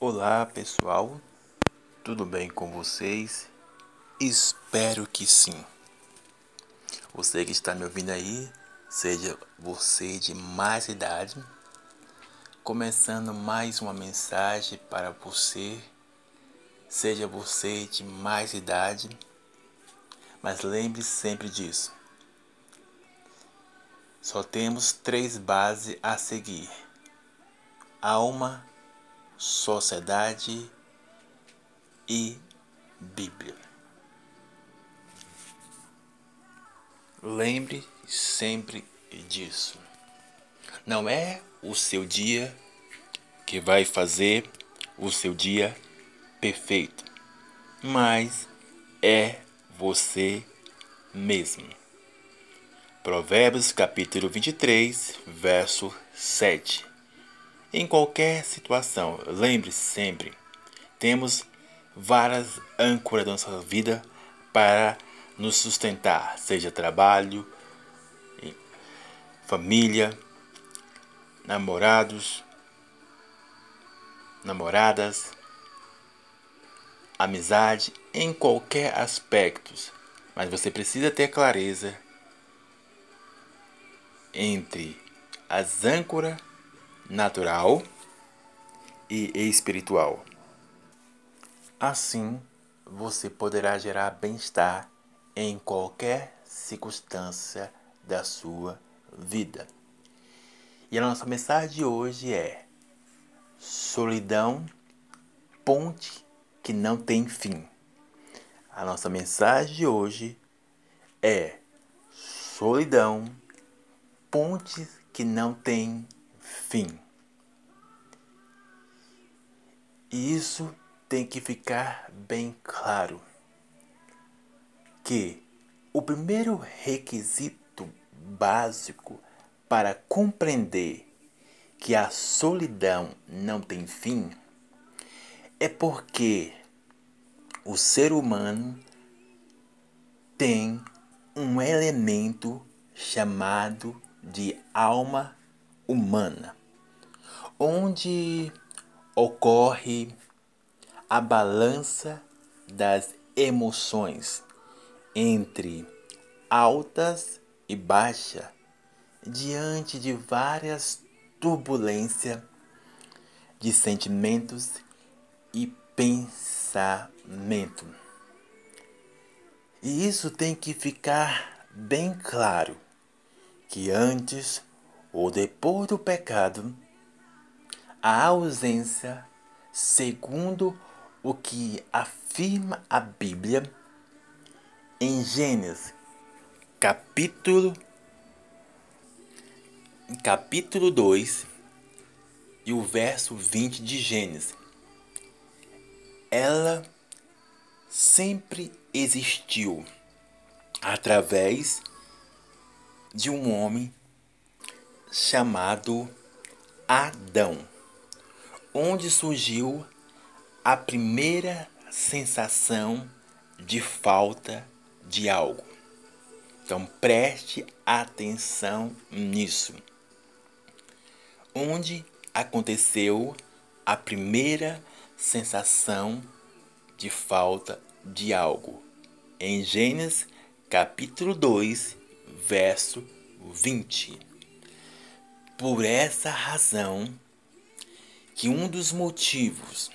Olá pessoal, tudo bem com vocês? Espero que sim. Você que está me ouvindo aí, seja você de mais idade, começando mais uma mensagem para você, seja você de mais idade, mas lembre sempre disso. Só temos três bases a seguir: alma, sociedade e Bíblia. Lembre sempre disso. Não é o seu dia que vai fazer o seu dia perfeito, mas é você mesmo. Provérbios capítulo 23, verso 7. Em qualquer situação, lembre sempre, temos várias âncoras da nossa vida para nos sustentar, seja trabalho, família, namorados, namoradas, amizade, em qualquer aspecto. Mas você precisa ter clareza entre as âncoras natural e espiritual. Assim, você poderá gerar bem-estar em qualquer circunstância da sua vida. E a nossa mensagem de hoje é: solidão, ponte que não tem fim. A nossa mensagem de hoje é: solidão, pontes que não tem fim. E isso tem que ficar bem claro que o primeiro requisito básico para compreender que a solidão não tem fim é porque o ser humano tem um elemento chamado de alma humana, onde ocorre a balança das emoções entre altas e baixa diante de várias turbulências de sentimentos e pensamento. E isso tem que ficar bem claro que antes ou depois do pecado, a ausência, segundo o que afirma a Bíblia, em Gênesis, capítulo capítulo 2 e o verso 20 de Gênesis. Ela sempre existiu através de um homem chamado Adão, onde surgiu a primeira sensação de falta de algo. Então preste atenção nisso. Onde aconteceu a primeira sensação de falta de algo? Em Gênesis capítulo 2, verso 20. Por essa razão, que um dos motivos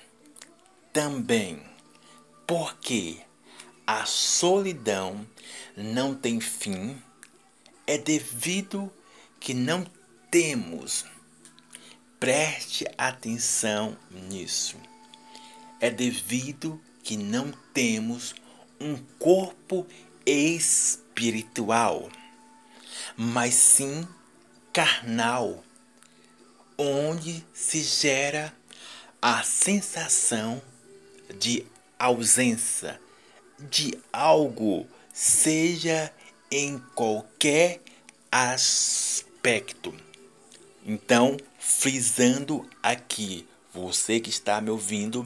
também porque a solidão não tem fim é devido que não temos. Preste atenção nisso. É devido que não temos um corpo espiritual, mas sim carnal, onde se gera a sensação de ausência de algo, seja em qualquer aspecto. Então, frisando aqui, você que está me ouvindo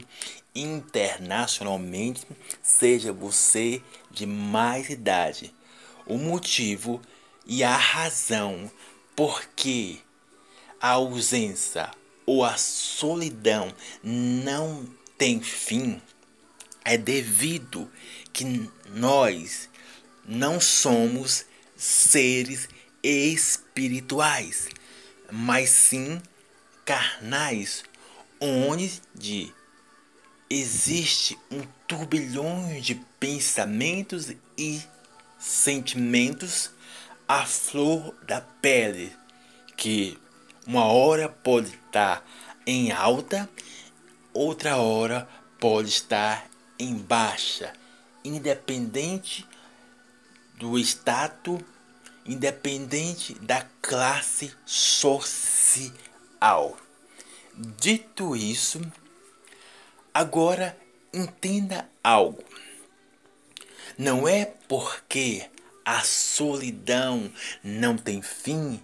internacionalmente, seja você de mais idade, o motivo e a razão porque a ausência ou a solidão não tem fim, é devido que nós não somos seres espirituais, mas sim carnais, onde existe um turbilhão de pensamentos e sentimentos à flor da pele, que uma hora pode estar em alta, outra hora pode estar em baixa, independente do status, independente da classe social. Dito isso, agora entenda algo. Não é porque a solidão não tem fim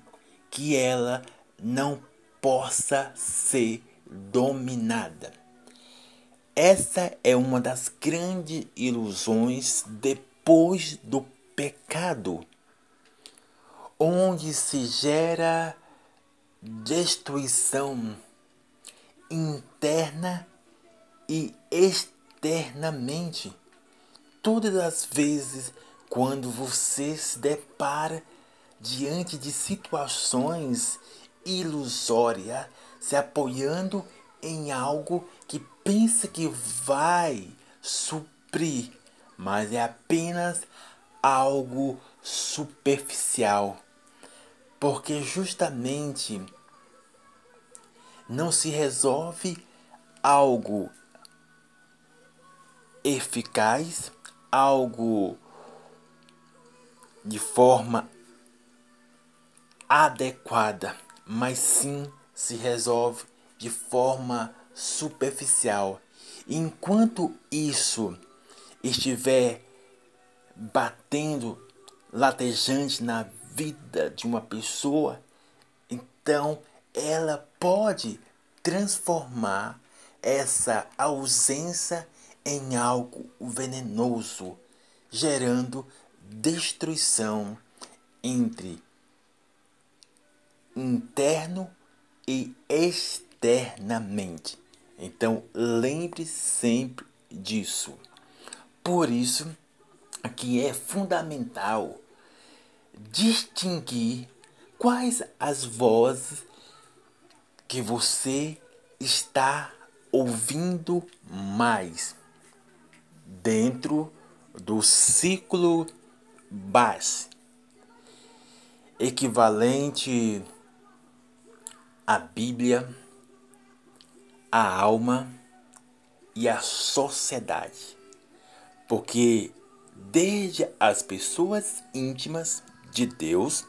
que ela não possa ser dominada. Essa é uma das grandes ilusões depois do pecado, onde se gera destruição interna e externamente. Todas as vezes quando você se depara diante de situações ilusórias, se apoiando em algo que pensa que vai suprir, mas é apenas algo superficial. Porque justamente não se resolve algo eficaz, algo de forma adequada, mas sim se resolve de forma superficial. Enquanto isso estiver batendo latejante na vida de uma pessoa, então ela pode transformar essa ausência em algo venenoso, gerando destruição entre interno e externamente. Então lembre sempre disso. Por isso que é fundamental distinguir quais as vozes que você está ouvindo mais dentro do ciclo base, equivalente à Bíblia, à alma e à sociedade. Porque desde as pessoas íntimas de Deus,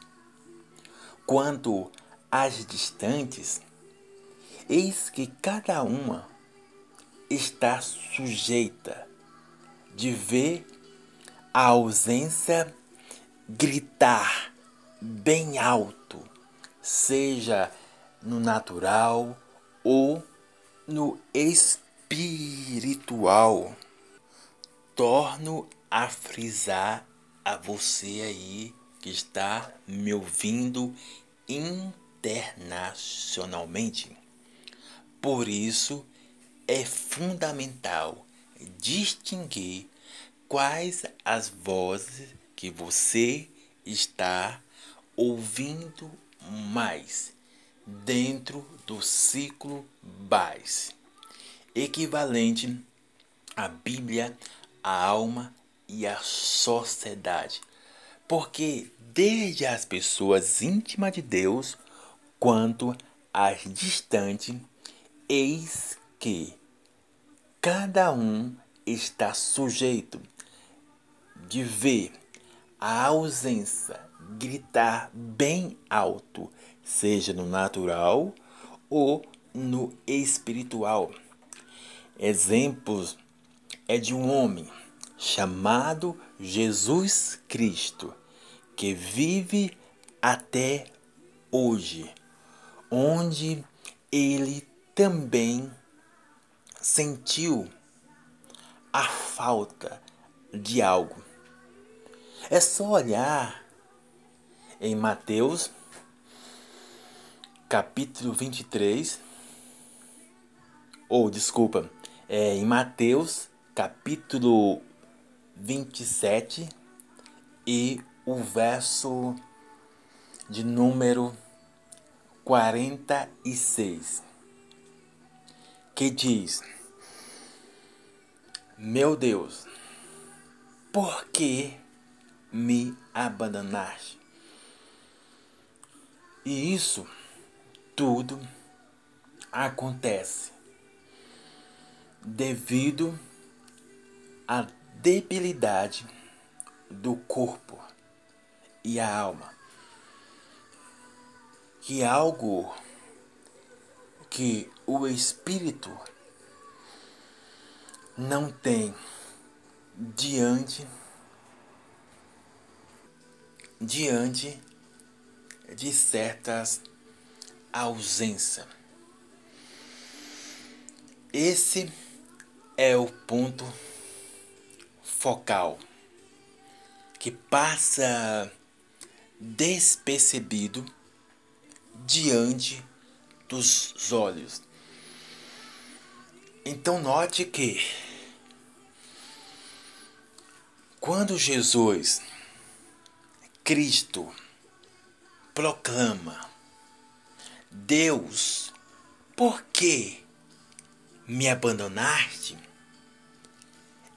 quanto às distantes, eis que cada uma está sujeita de ver a ausência gritar bem alto, seja no natural ou no espiritual. Torno a frisar a você aí que está me ouvindo internacionalmente. Por isso é fundamental distinguir quais as vozes que você está ouvindo mais dentro do ciclo base, equivalente à Bíblia, à alma e à sociedade. Porque desde as pessoas íntimas de Deus quanto às distantes, eis que cada um está sujeito de ver a ausência gritar bem alto, seja no natural ou no espiritual. Exemplos é de um homem chamado Jesus Cristo, que vive até hoje, onde ele também sentiu a falta de algo. É só olhar em Mateus, capítulo 23, ou desculpa, é em Mateus capítulo 27 e o verso de número 46, que diz: Meu Deus, por que me abandonaste? E isso tudo acontece devido à debilidade do corpo e a alma. Que é algo que o espírito não tem diante diante de certas ausências. Esse é o ponto focal que passa despercebido diante dos olhos. Então note que quando Jesus Cristo proclama Deus, por que me abandonaste?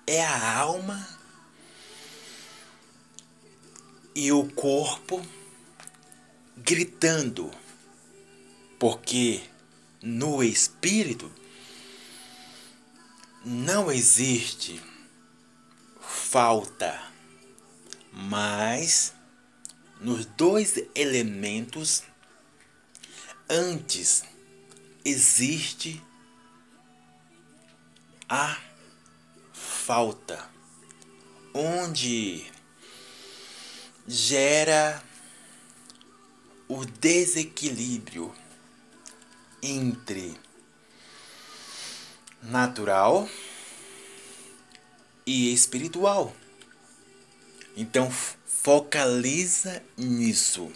É a alma e o corpo gritando, porque no espírito não existe falta, mas nos dois elementos antes existe a falta, onde gera o desequilíbrio entre natural e espiritual. Então focaliza nisso.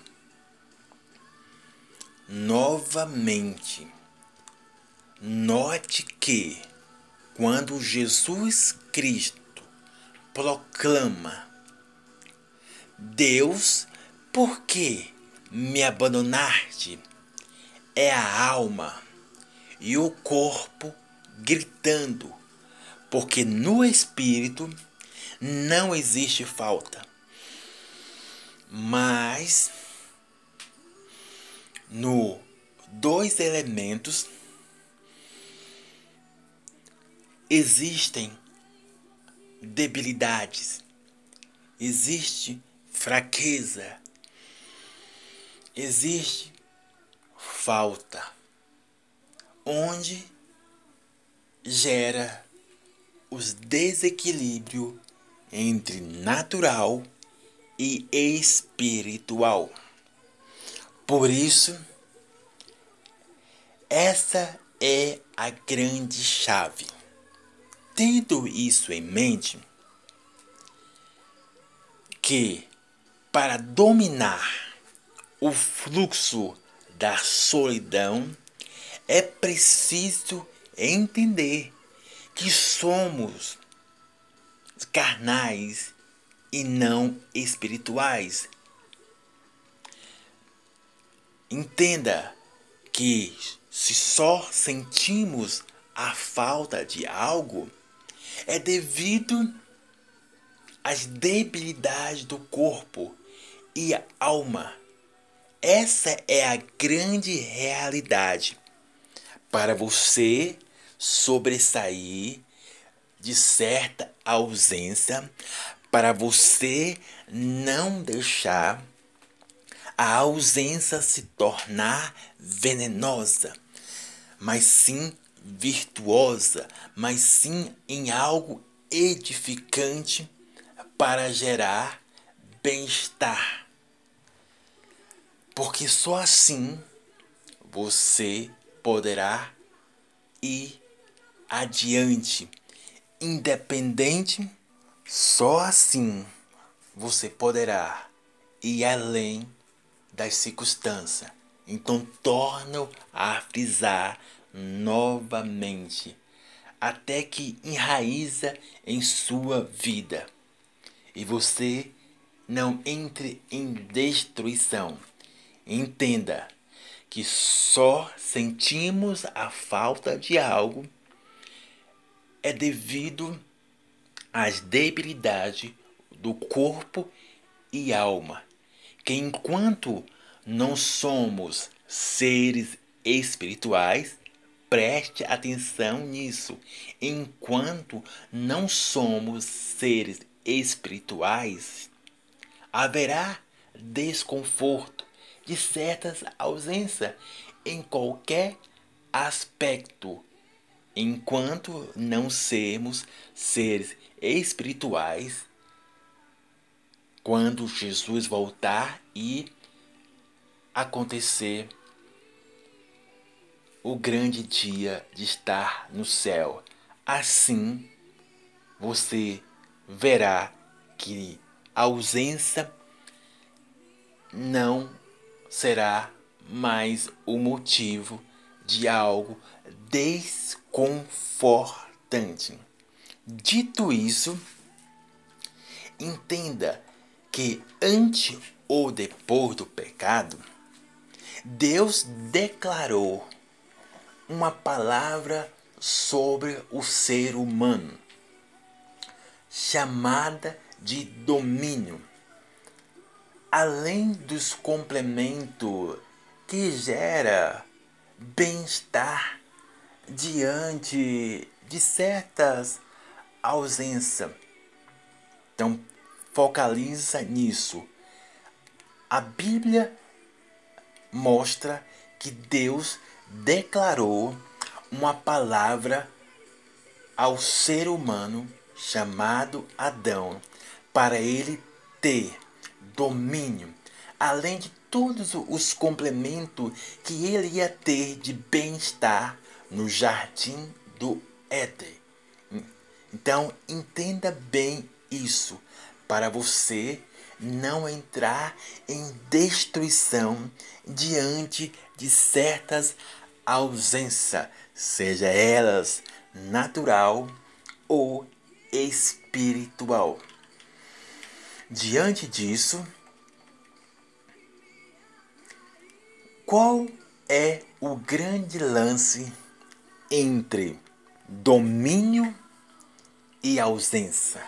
Novamente, note que quando Jesus Cristo proclama Deus, por que me abandonaste? É a alma e o corpo gritando, porque no espírito não existe falta. Mas no dois elementos existem debilidades, existe fraqueza, existe falta, onde gera os desequilíbrio entre natural e espiritual. Por isso, essa é a grande chave. Tendo isso em mente, que para dominar o fluxo da solidão é preciso entender que somos carnais e não espirituais. Entenda que se só sentimos a falta de algo, é devido às debilidades do corpo e alma. Essa é a grande realidade. Para você sobressair de certa ausência, para você não deixar a ausência se tornar venenosa, mas sim virtuosa, mas sim em algo edificante para gerar bem-estar. Porque só assim você poderá ir adiante, independente só assim você poderá ir além das circunstâncias. Então torno a frisar novamente, até que enraiza em sua vida e você não entre em destruição. Entenda que só sentimos a falta de algo é devido às debilidades do corpo e alma, que enquanto não somos seres espirituais, preste atenção nisso. Enquanto não somos seres espirituais, haverá desconforto de certas ausências em qualquer aspecto. Enquanto não sermos seres espirituais, quando Jesus voltar e acontecer o grande dia de estar no céu. Assim você verá que a ausência não será mais o motivo de algo desconfortante. Dito isso, entenda que antes ou depois do pecado, Deus declarou uma palavra sobre o ser humano, chamada de domínio. Além dos complementos que gera bem-estar diante de certas ausências. Então, focaliza nisso. A Bíblia mostra que Deus declarou uma palavra ao ser humano chamado Adão para ele ter domínio, além de todos os complementos que ele ia ter de bem-estar no jardim do Éden. Então, entenda bem isso para você não entrar em destruição diante de certas ausências, seja elas natural ou espiritual. Diante disso, qual é o grande lance entre domínio e ausência?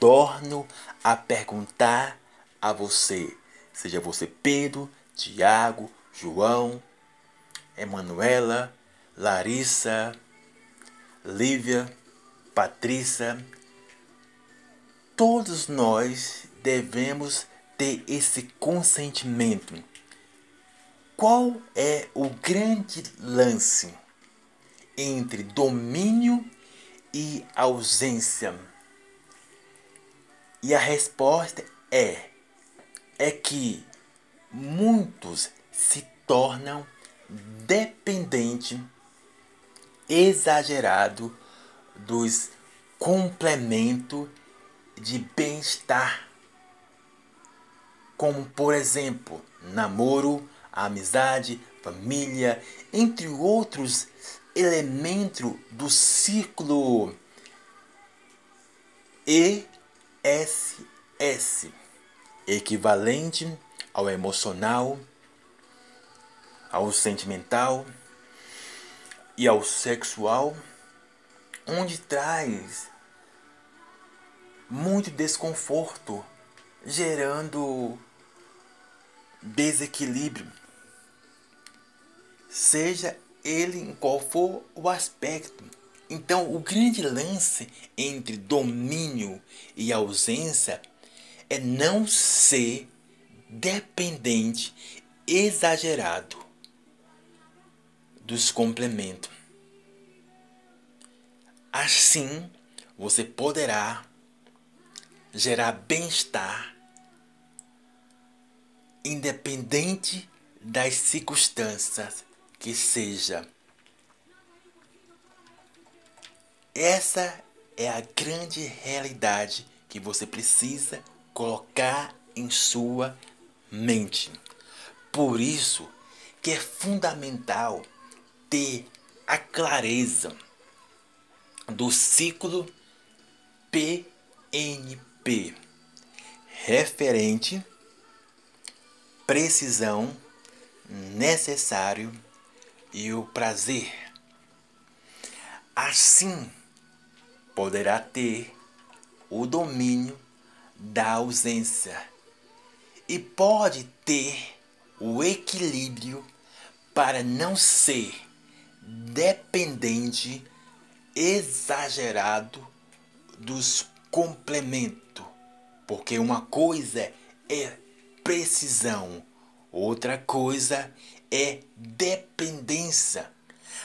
torno a perguntar a você, seja você Pedro, Tiago, João, Emanuela, Larissa, Lívia, Patrícia, todos nós devemos ter esse consentimento. Qual é o grande lance entre domínio e ausência? E a resposta é é que muitos se tornam dependentes exagerado dos complementos de bem-estar, como por exemplo, namoro, amizade, família, entre outros elementos do ciclo e SS, equivalente ao emocional, ao sentimental e ao sexual, onde traz muito desconforto, gerando desequilíbrio, seja ele em qual for o aspecto então, o grande lance entre domínio e ausência é não ser dependente exagerado dos complementos. Assim, você poderá gerar bem-estar independente das circunstâncias que seja. Essa é a grande realidade que você precisa colocar em sua mente. Por isso que é fundamental ter a clareza do ciclo PNP referente, precisão, necessário e o prazer. Assim, poderá ter o domínio da ausência e pode ter o equilíbrio para não ser dependente exagerado dos complementos, porque uma coisa é precisão, outra coisa é dependência.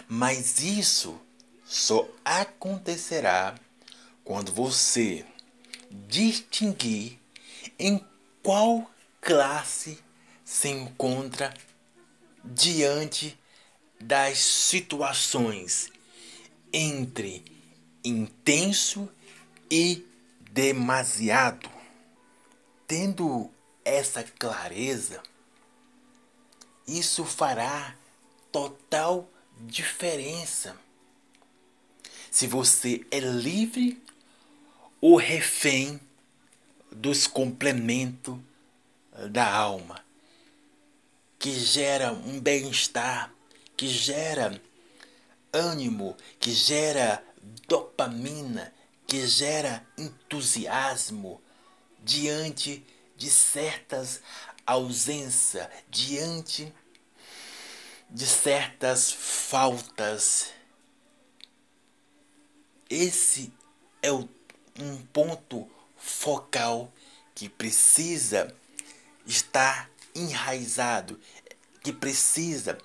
Mas isso só acontecerá quando você distinguir em qual classe se encontra diante das situações entre intenso e demasiado. Tendo essa clareza, isso fará total diferença. Se você é livre ou refém dos complementos da alma, que gera um bem-estar, que gera ânimo, que gera dopamina, que gera entusiasmo diante de certas ausências, diante de certas faltas. Esse é o, um ponto focal que precisa estar enraizado, que precisa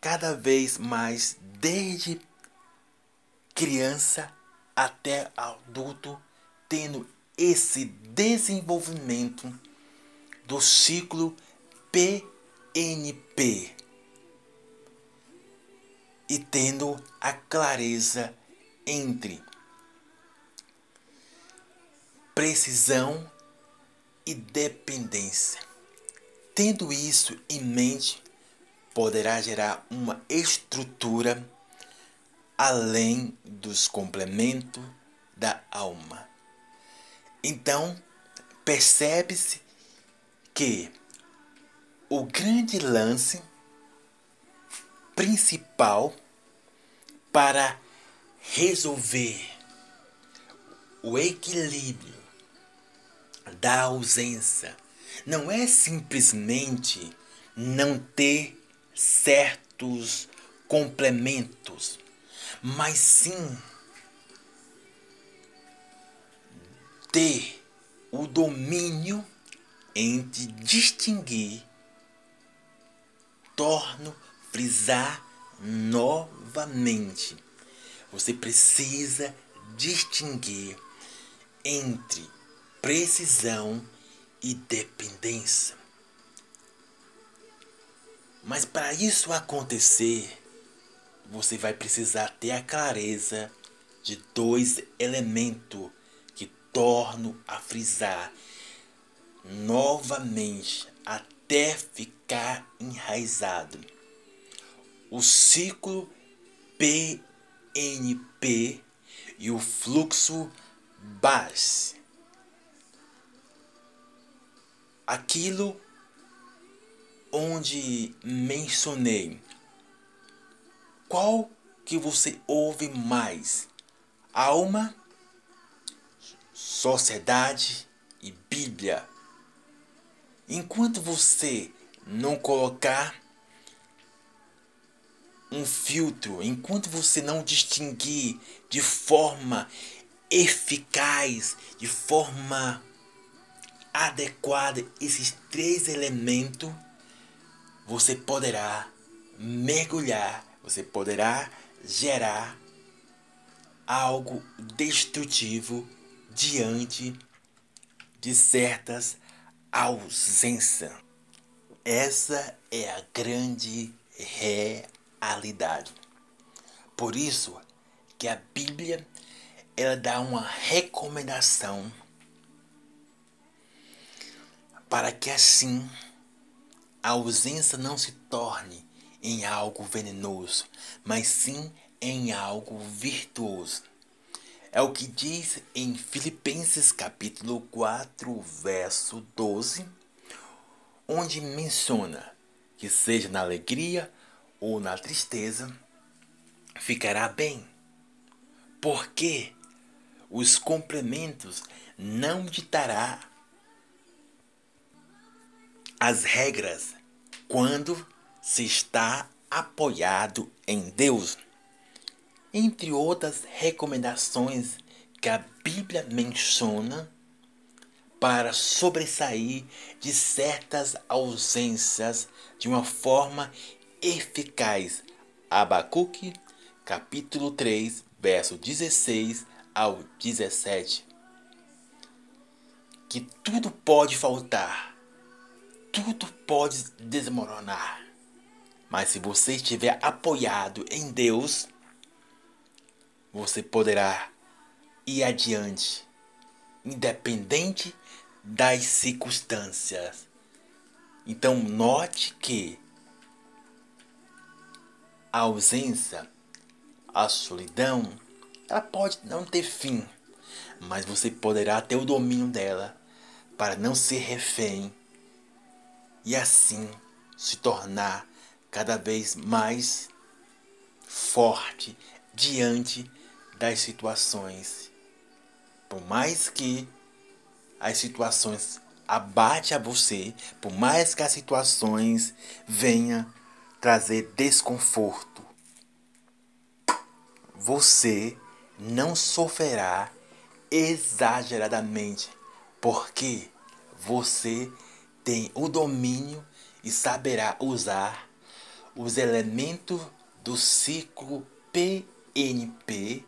cada vez mais, desde criança até adulto, tendo esse desenvolvimento do ciclo PNP e tendo a clareza entre precisão e dependência. Tendo isso em mente, poderá gerar uma estrutura além dos complementos da alma. Então, percebe-se que o grande lance principal para resolver o equilíbrio da ausência não é simplesmente não ter certos complementos, mas sim ter o domínio entre distinguir, torno frisar novamente. Você precisa distinguir entre precisão e dependência. Mas para isso acontecer, você vai precisar ter a clareza de dois elementos que tornam a frisar novamente até ficar enraizado. O ciclo PNP e o fluxo base. Aquilo onde mencionei. Qual que você ouve mais? Alma, sociedade e Bíblia. Enquanto você não colocar um filtro, enquanto você não distinguir de forma eficaz, de forma adequada esses três elementos, você poderá mergulhar, você poderá gerar algo destrutivo diante de certas ausências. Essa é a grande realidade. Por isso que a Bíblia ela dá uma recomendação para que assim a ausência não se torne em algo venenoso, mas sim em algo virtuoso. É o que diz em Filipenses capítulo 4, verso 12, onde menciona que seja na alegria ou na tristeza, ficará bem. Porque os complementos não ditará as regras quando se está apoiado em Deus. Entre outras recomendações que a Bíblia menciona para sobressair de certas ausências de uma forma eficaz. Abacuque, capítulo 3, verso 16 ao 17. Que tudo pode faltar, tudo pode desmoronar. Mas se você estiver apoiado em Deus, você poderá ir adiante, independente das circunstâncias. Então, note que a ausência, a solidão, ela pode não ter fim, mas você poderá ter o domínio dela para não ser refém e assim se tornar cada vez mais forte diante das situações. Por mais que as situações abate a você, por mais que as situações venham trazer desconforto, você não sofrerá exageradamente, porque você tem o domínio e saberá usar os elementos do ciclo PNP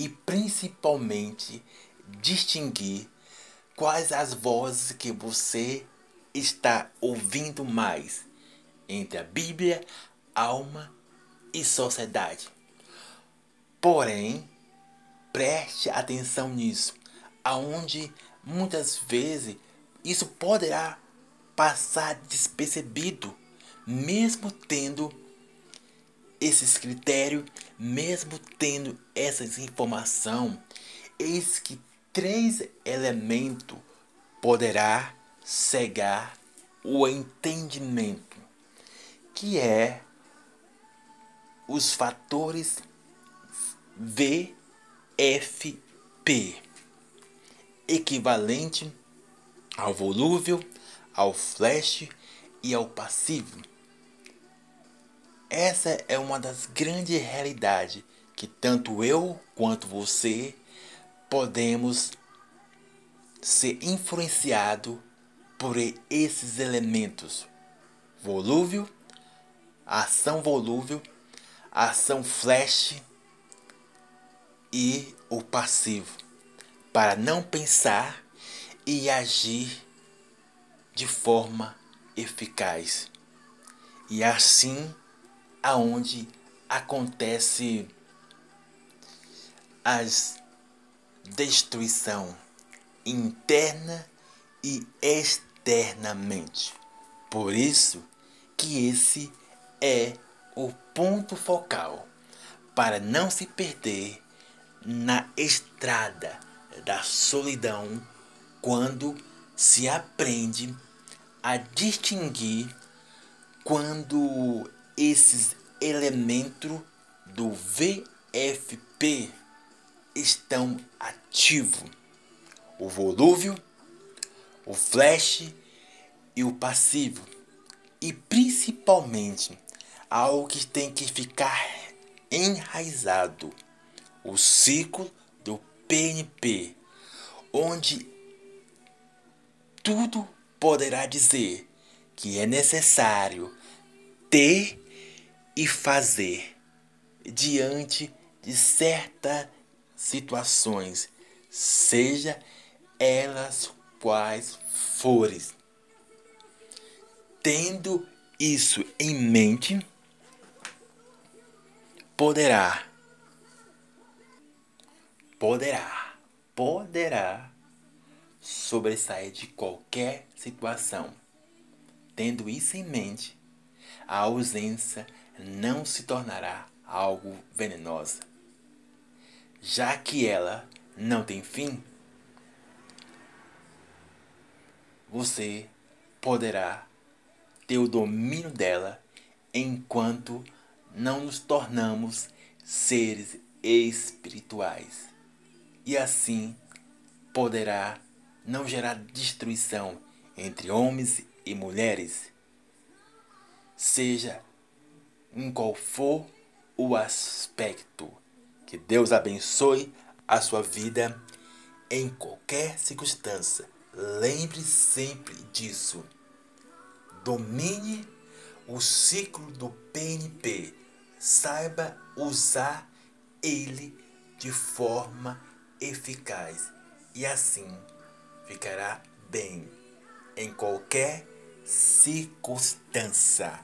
e principalmente distinguir quais as vozes que você está ouvindo mais entre a Bíblia, alma e sociedade. Porém, preste atenção nisso, aonde muitas vezes isso poderá passar despercebido, mesmo tendo esses critérios, mesmo tendo essas informações, eis que três elementos poderá cegar o entendimento, que é os fatores VFP, equivalente ao volúvel, ao flash e ao passivo. Essa é uma das grandes realidades que tanto eu quanto você podemos ser influenciado por esses elementos: volúvel, ação volúvel, ação flash e o passivo, para não pensar e agir de forma eficaz. E assim aonde acontece as destruição interna e externamente. Por isso que esse é o ponto focal para não se perder na estrada da solidão quando se aprende a distinguir quando esses elementos do VFP estão ativos. O volúvel, o flash e o passivo. E principalmente algo que tem que ficar enraizado, o ciclo do PNP, onde tudo poderá dizer que é necessário ter e fazer diante de certas situações, seja elas quais forem. Tendo isso em mente, poderá, poderá, poderá sobressair de qualquer situação. Tendo isso em mente, a ausência não se tornará algo venenosa, já que ela não tem fim. Você poderá ter o domínio dela enquanto não nos tornamos seres espirituais. E assim poderá não gerar destruição entre homens e mulheres, seja em qual for o aspecto. Que Deus abençoe a sua vida em qualquer circunstância. Lembre sempre disso. Domine o ciclo do PNP. Saiba usar ele de forma eficaz e assim ficará bem em qualquer circunstância.